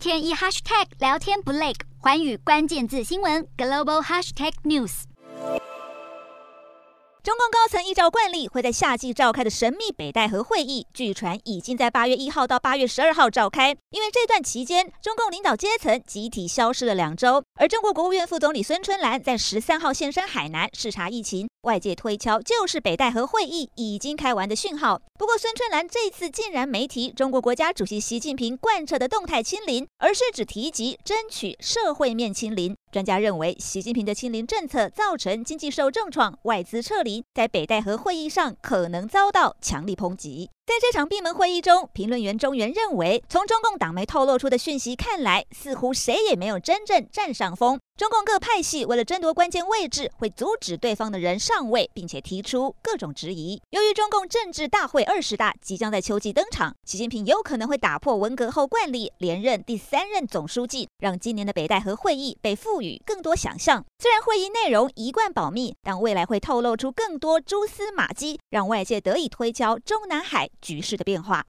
天一 hashtag 聊天不累，寰宇关键字新闻 global hashtag news。中共高层依照惯例，会在夏季召开的神秘北戴河会议，据传已经在八月一号到八月十二号召开。因为这段期间，中共领导阶层集体消失了两周，而中国国务院副总理孙春兰在十三号现身海南视察疫情，外界推敲就是北戴河会议已经开完的讯号。不过，孙春兰这次竟然没提中国国家主席习近平贯彻的动态清零，而是只提及争取社会面清零。专家认为，习近平的清零政策造成经济受重创，外资撤离，在北戴河会议上可能遭到强力抨击。在这场闭门会议中，评论员中原认为，从中共党媒透露出的讯息看来，似乎谁也没有真正占上风。中共各派系为了争夺关键位置，会阻止对方的人上位，并且提出各种质疑。由于中共政治大会二十大即将在秋季登场，习近平有可能会打破文革后惯例，连任第三任总书记，让今年的北戴河会议被赋予更多想象。虽然会议内容一贯保密，但未来会透露出更多蛛丝马迹，让外界得以推敲中南海局势的变化。